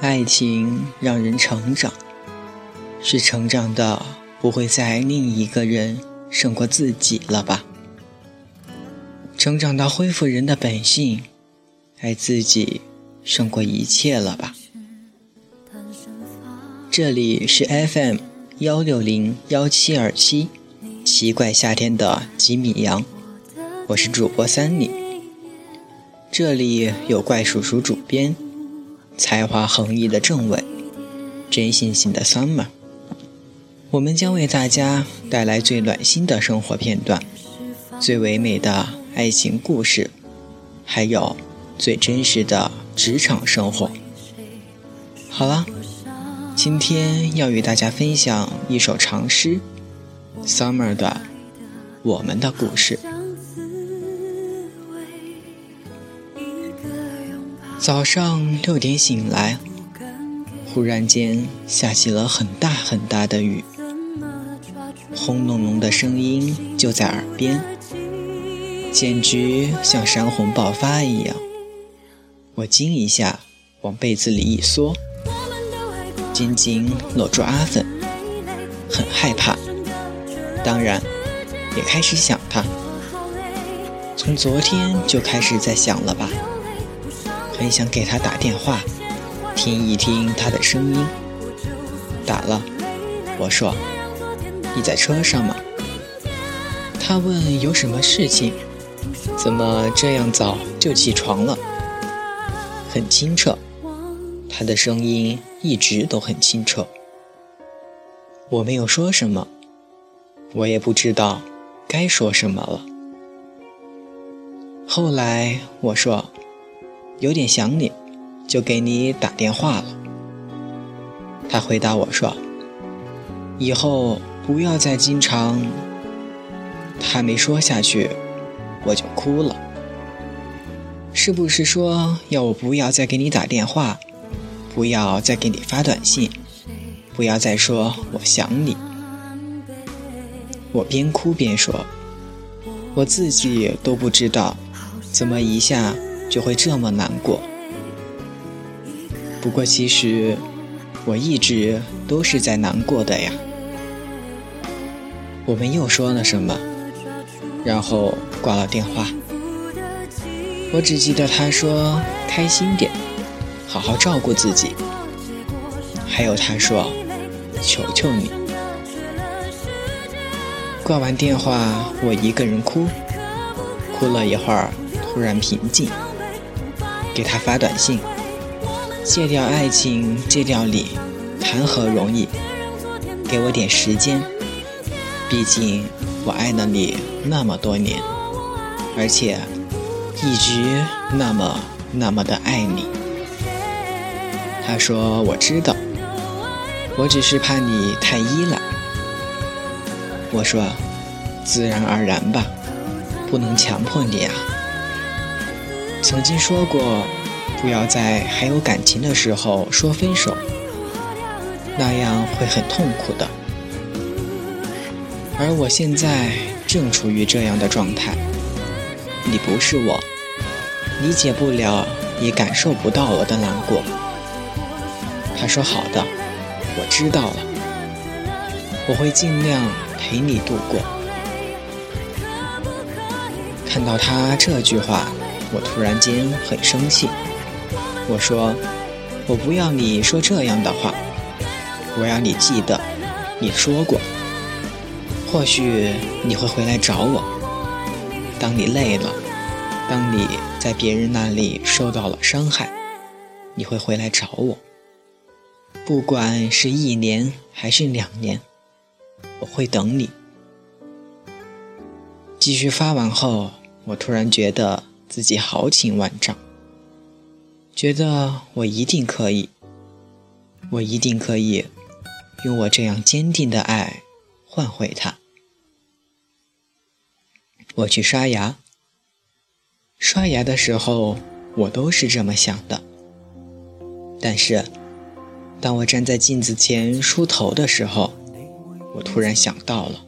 爱情让人成长，是成长的不会再爱另一个人胜过自己了吧？成长到恢复人的本性，爱自己胜过一切了吧？这里是 FM 幺六零幺七二七，奇怪夏天的吉米羊，我是主播三里。这里有怪叔叔主编。才华横溢的政委，真性情的 summer，我们将为大家带来最暖心的生活片段，最唯美的爱情故事，还有最真实的职场生活。好了，今天要与大家分享一首长诗，summer 的《我们的故事》。早上六点醒来，忽然间下起了很大很大的雨，轰隆隆的声音就在耳边，简直像山洪爆发一样。我惊一下，往被子里一缩，紧紧搂住阿粉，很害怕，当然也开始想他，从昨天就开始在想了吧。很想给他打电话，听一听他的声音。打了，我说：“你在车上吗？”他问：“有什么事情？怎么这样早就起床了？”很清澈，他的声音一直都很清澈。我没有说什么，我也不知道该说什么了。后来我说。有点想你，就给你打电话了。他回答我说：“以后不要再经常……”他还没说下去，我就哭了。是不是说要我不要再给你打电话，不要再给你发短信，不要再说我想你？我边哭边说：“我自己都不知道，怎么一下……”就会这么难过。不过其实我一直都是在难过的呀。我们又说了什么，然后挂了电话。我只记得他说开心点，好好照顾自己。还有他说求求你。挂完电话，我一个人哭，哭了一会儿，突然平静。给他发短信，戒掉爱情，戒掉你，谈何容易？给我点时间，毕竟我爱了你那么多年，而且一直那么那么的爱你。他说：“我知道，我只是怕你太依赖。”我说：“自然而然吧，不能强迫你啊。”曾经说过，不要在还有感情的时候说分手，那样会很痛苦的。而我现在正处于这样的状态，你不是我，理解不了，也感受不到我的难过。他说好的，我知道了，我会尽量陪你度过。看到他这句话。我突然间很生气，我说：“我不要你说这样的话，我要你记得，你说过，或许你会回来找我。当你累了，当你在别人那里受到了伤害，你会回来找我。不管是一年还是两年，我会等你。”继续发完后，我突然觉得。自己豪情万丈，觉得我一定可以，我一定可以用我这样坚定的爱换回他。我去刷牙，刷牙的时候我都是这么想的，但是当我站在镜子前梳头的时候，我突然想到了，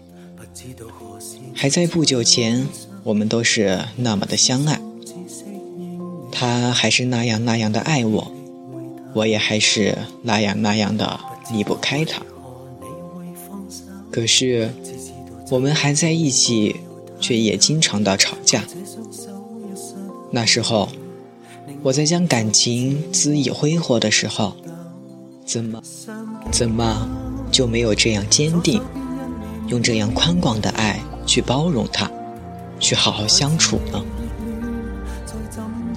还在不久前，我们都是那么的相爱。他还是那样那样的爱我，我也还是那样那样的离不开他。可是，我们还在一起，却也经常的吵架。那时候，我在将感情恣意挥霍的时候，怎么，怎么就没有这样坚定，用这样宽广的爱去包容他，去好好相处呢？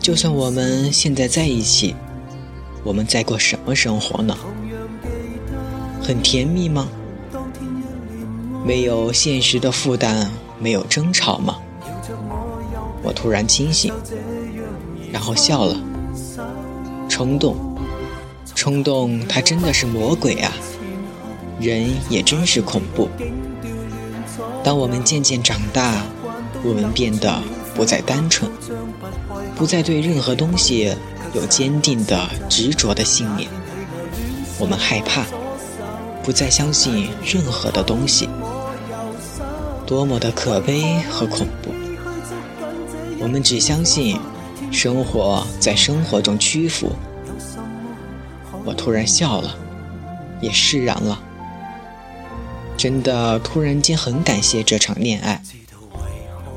就算我们现在在一起，我们在过什么生活呢？很甜蜜吗？没有现实的负担，没有争吵吗？我突然清醒，然后笑了。冲动，冲动，它真的是魔鬼啊！人也真是恐怖。当我们渐渐长大，我们变得不再单纯，不再对任何东西有坚定的、执着的信念。我们害怕，不再相信任何的东西。多么的可悲和恐怖！我们只相信生活在生活中屈服。我突然笑了，也释然了。真的，突然间很感谢这场恋爱，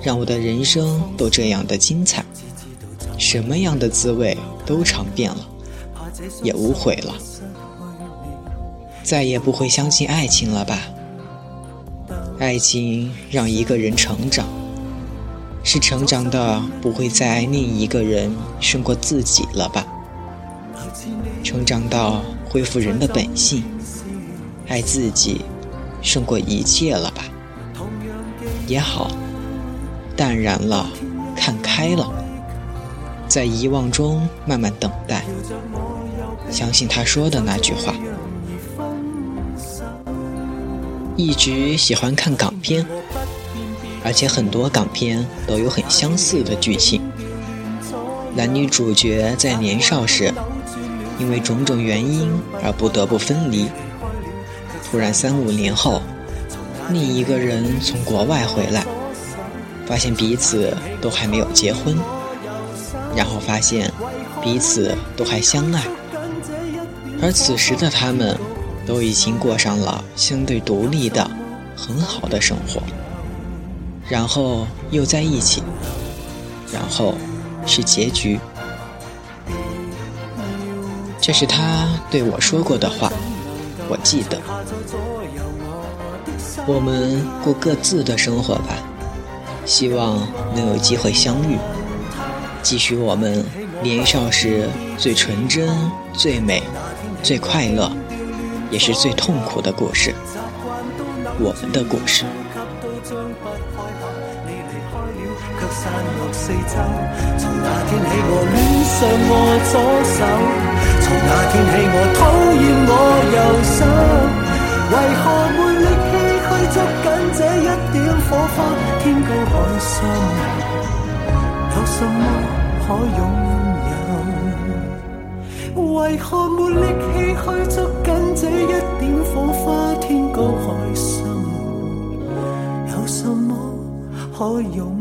让我的人生都这样的精彩，什么样的滋味都尝遍了，也无悔了，再也不会相信爱情了吧？爱情让一个人成长，是成长的不会再爱另一个人胜过自己了吧？成长到恢复人的本性，爱自己胜过一切了吧？也好，淡然了，看开了，在遗忘中慢慢等待，相信他说的那句话。一直喜欢看港片，而且很多港片都有很相似的剧情。男女主角在年少时，因为种种原因而不得不分离。突然三五年后，另一个人从国外回来，发现彼此都还没有结婚，然后发现彼此都还相爱，而此时的他们。都已经过上了相对独立的很好的生活，然后又在一起，然后是结局。这是他对我说过的话，我记得。我们过各自的生活吧，希望能有机会相遇，继续我们年少时最纯真、最美、最快乐。也是最痛苦的故事，我们的故事。为何没力气去捉紧这一点火花？天高海深，什么可拥有？为何没力气去捉紧？这一点火花，天高海深，有什么可拥？